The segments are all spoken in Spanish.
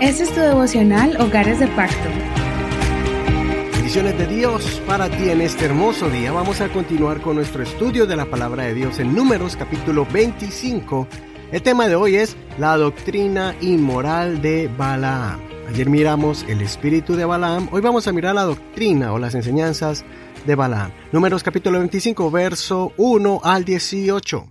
Este es tu devocional Hogares de Pacto. Bendiciones de Dios para ti en este hermoso día. Vamos a continuar con nuestro estudio de la palabra de Dios en Números capítulo 25. El tema de hoy es la doctrina inmoral de Balaam. Ayer miramos el espíritu de Balaam, hoy vamos a mirar la doctrina o las enseñanzas de Balaam. Números capítulo 25, verso 1 al 18.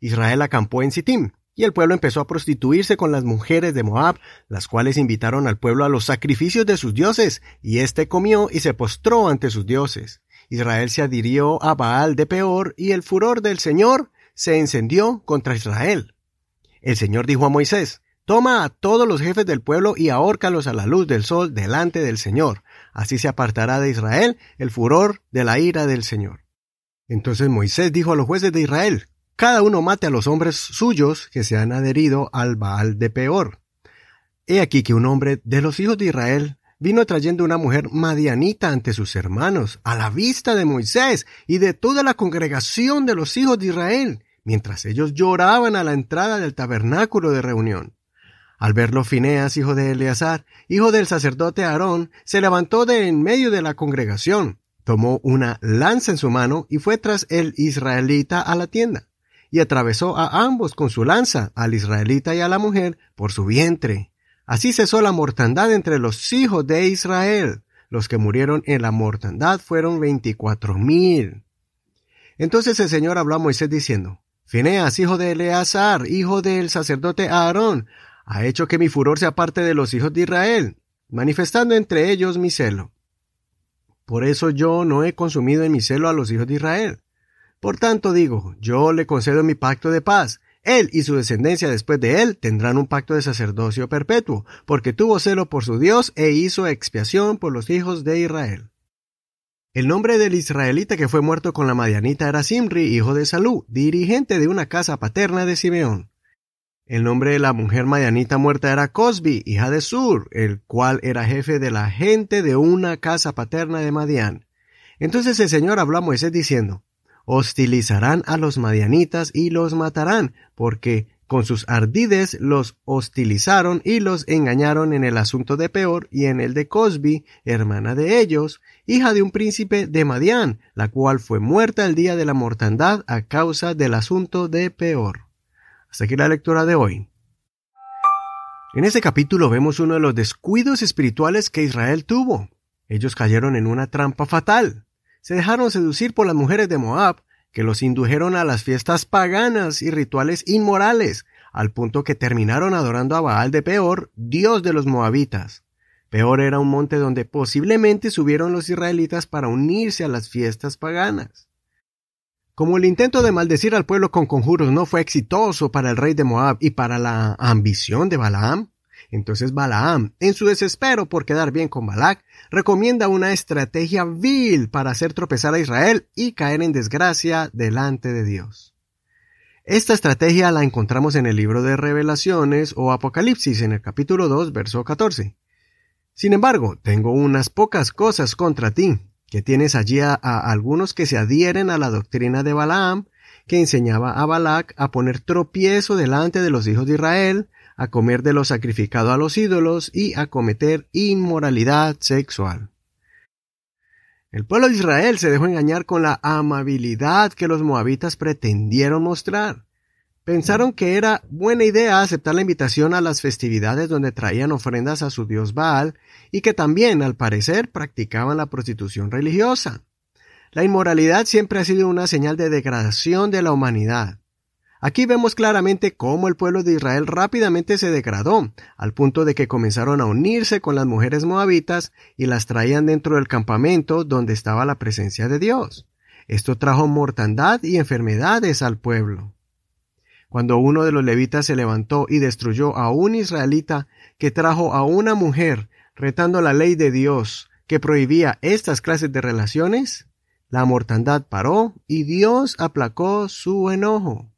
Israel acampó en Sittim y el pueblo empezó a prostituirse con las mujeres de Moab, las cuales invitaron al pueblo a los sacrificios de sus dioses, y éste comió y se postró ante sus dioses. Israel se adhirió a Baal de Peor, y el furor del Señor se encendió contra Israel. El Señor dijo a Moisés, Toma a todos los jefes del pueblo y ahórcalos a la luz del sol delante del Señor. Así se apartará de Israel el furor de la ira del Señor. Entonces Moisés dijo a los jueces de Israel, cada uno mate a los hombres suyos que se han adherido al Baal de Peor. He aquí que un hombre de los hijos de Israel vino trayendo una mujer madianita ante sus hermanos, a la vista de Moisés y de toda la congregación de los hijos de Israel, mientras ellos lloraban a la entrada del tabernáculo de reunión. Al verlo Fineas, hijo de Eleazar, hijo del sacerdote Aarón, se levantó de en medio de la congregación, tomó una lanza en su mano y fue tras el israelita a la tienda y atravesó a ambos con su lanza, al israelita y a la mujer, por su vientre. Así cesó la mortandad entre los hijos de Israel. Los que murieron en la mortandad fueron veinticuatro mil. Entonces el Señor habló a Moisés diciendo, Fineas, hijo de Eleazar, hijo del sacerdote Aarón, ha hecho que mi furor sea parte de los hijos de Israel, manifestando entre ellos mi celo. Por eso yo no he consumido en mi celo a los hijos de Israel. Por tanto digo, yo le concedo mi pacto de paz. Él y su descendencia después de él tendrán un pacto de sacerdocio perpetuo, porque tuvo celo por su Dios e hizo expiación por los hijos de Israel. El nombre del israelita que fue muerto con la madianita era Simri, hijo de Salú, dirigente de una casa paterna de Simeón. El nombre de la mujer madianita muerta era Cosbi, hija de Sur, el cual era jefe de la gente de una casa paterna de Madián. Entonces el Señor habló a Moisés diciendo, hostilizarán a los madianitas y los matarán, porque con sus ardides los hostilizaron y los engañaron en el asunto de Peor y en el de Cosbi, hermana de ellos, hija de un príncipe de Madián, la cual fue muerta el día de la mortandad a causa del asunto de Peor. Hasta aquí la lectura de hoy. En este capítulo vemos uno de los descuidos espirituales que Israel tuvo. Ellos cayeron en una trampa fatal se dejaron seducir por las mujeres de Moab, que los indujeron a las fiestas paganas y rituales inmorales, al punto que terminaron adorando a Baal de Peor, dios de los moabitas. Peor era un monte donde posiblemente subieron los israelitas para unirse a las fiestas paganas. Como el intento de maldecir al pueblo con conjuros no fue exitoso para el rey de Moab y para la ambición de Balaam, entonces Balaam, en su desespero por quedar bien con Balac, recomienda una estrategia vil para hacer tropezar a Israel y caer en desgracia delante de Dios. Esta estrategia la encontramos en el libro de Revelaciones o Apocalipsis en el capítulo 2, verso 14. Sin embargo, tengo unas pocas cosas contra ti, que tienes allí a, algunos que se adhieren a la doctrina de Balaam, que enseñaba a Balac a poner tropiezo delante de los hijos de Israel, a comer de lo sacrificado a los ídolos y a cometer inmoralidad sexual. El pueblo de Israel se dejó engañar con la amabilidad que los moabitas pretendieron mostrar. Pensaron que era buena idea aceptar la invitación a las festividades donde traían ofrendas a su dios Baal y que también, al parecer, practicaban la prostitución religiosa. La inmoralidad siempre ha sido una señal de degradación de la humanidad. Aquí vemos claramente cómo el pueblo de Israel rápidamente se degradó, al punto de que comenzaron a unirse con las mujeres moabitas y las traían dentro del campamento donde estaba la presencia de Dios. Esto trajo mortandad y enfermedades al pueblo. Cuando uno de los levitas se levantó y destruyó a un israelita que trajo a una mujer retando la ley de Dios que prohibía estas clases de relaciones, la mortandad paró y Dios aplacó su enojo.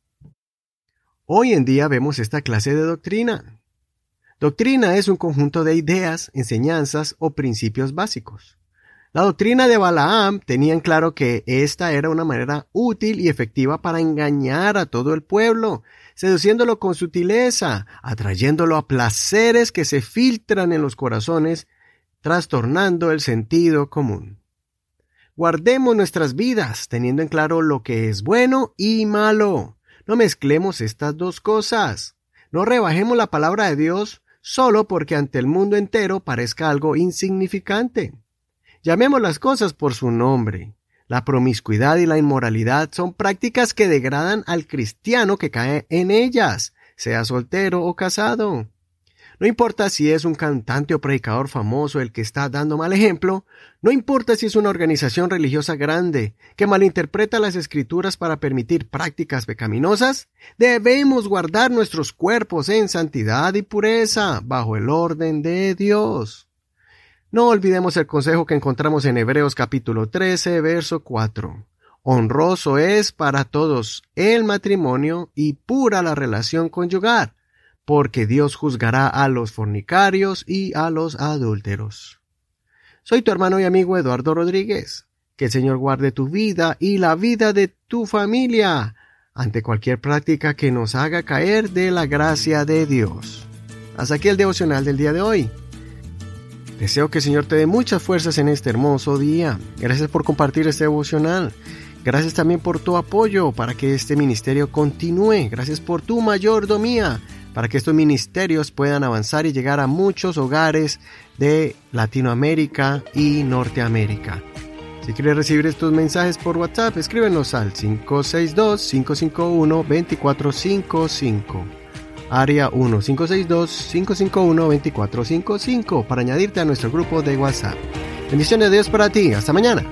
Hoy en día vemos esta clase de doctrina. Doctrina es un conjunto de ideas, enseñanzas o principios básicos. La doctrina de Balaam tenía en claro que esta era una manera útil y efectiva para engañar a todo el pueblo, seduciéndolo con sutileza, atrayéndolo a placeres que se filtran en los corazones, trastornando el sentido común. Guardemos nuestras vidas teniendo en claro lo que es bueno y malo. No mezclemos estas dos cosas. No rebajemos la palabra de Dios solo porque ante el mundo entero parezca algo insignificante. Llamemos las cosas por su nombre. La promiscuidad y la inmoralidad son prácticas que degradan al cristiano que cae en ellas, sea soltero o casado. No importa si es un cantante o predicador famoso el que está dando mal ejemplo, no importa si es una organización religiosa grande que malinterpreta las escrituras para permitir prácticas pecaminosas, debemos guardar nuestros cuerpos en santidad y pureza bajo el orden de Dios. No olvidemos el consejo que encontramos en Hebreos capítulo 13, verso 4. Honroso es para todos el matrimonio y pura la relación conyugal porque Dios juzgará a los fornicarios y a los adúlteros. Soy tu hermano y amigo Eduardo Rodríguez. Que el Señor guarde tu vida y la vida de tu familia ante cualquier práctica que nos haga caer de la gracia de Dios. Hasta aquí el devocional del día de hoy. Deseo que el Señor te dé muchas fuerzas en este hermoso día. Gracias por compartir este devocional. Gracias también por tu apoyo para que este ministerio continúe. Gracias por tu mayordomía para que estos ministerios puedan avanzar y llegar a muchos hogares de Latinoamérica y Norteamérica. Si quieres recibir estos mensajes por WhatsApp, escríbenos al 562-551-2455. Área 1-562-551-2455 para añadirte a nuestro grupo de WhatsApp. Bendiciones de Dios para ti. Hasta mañana.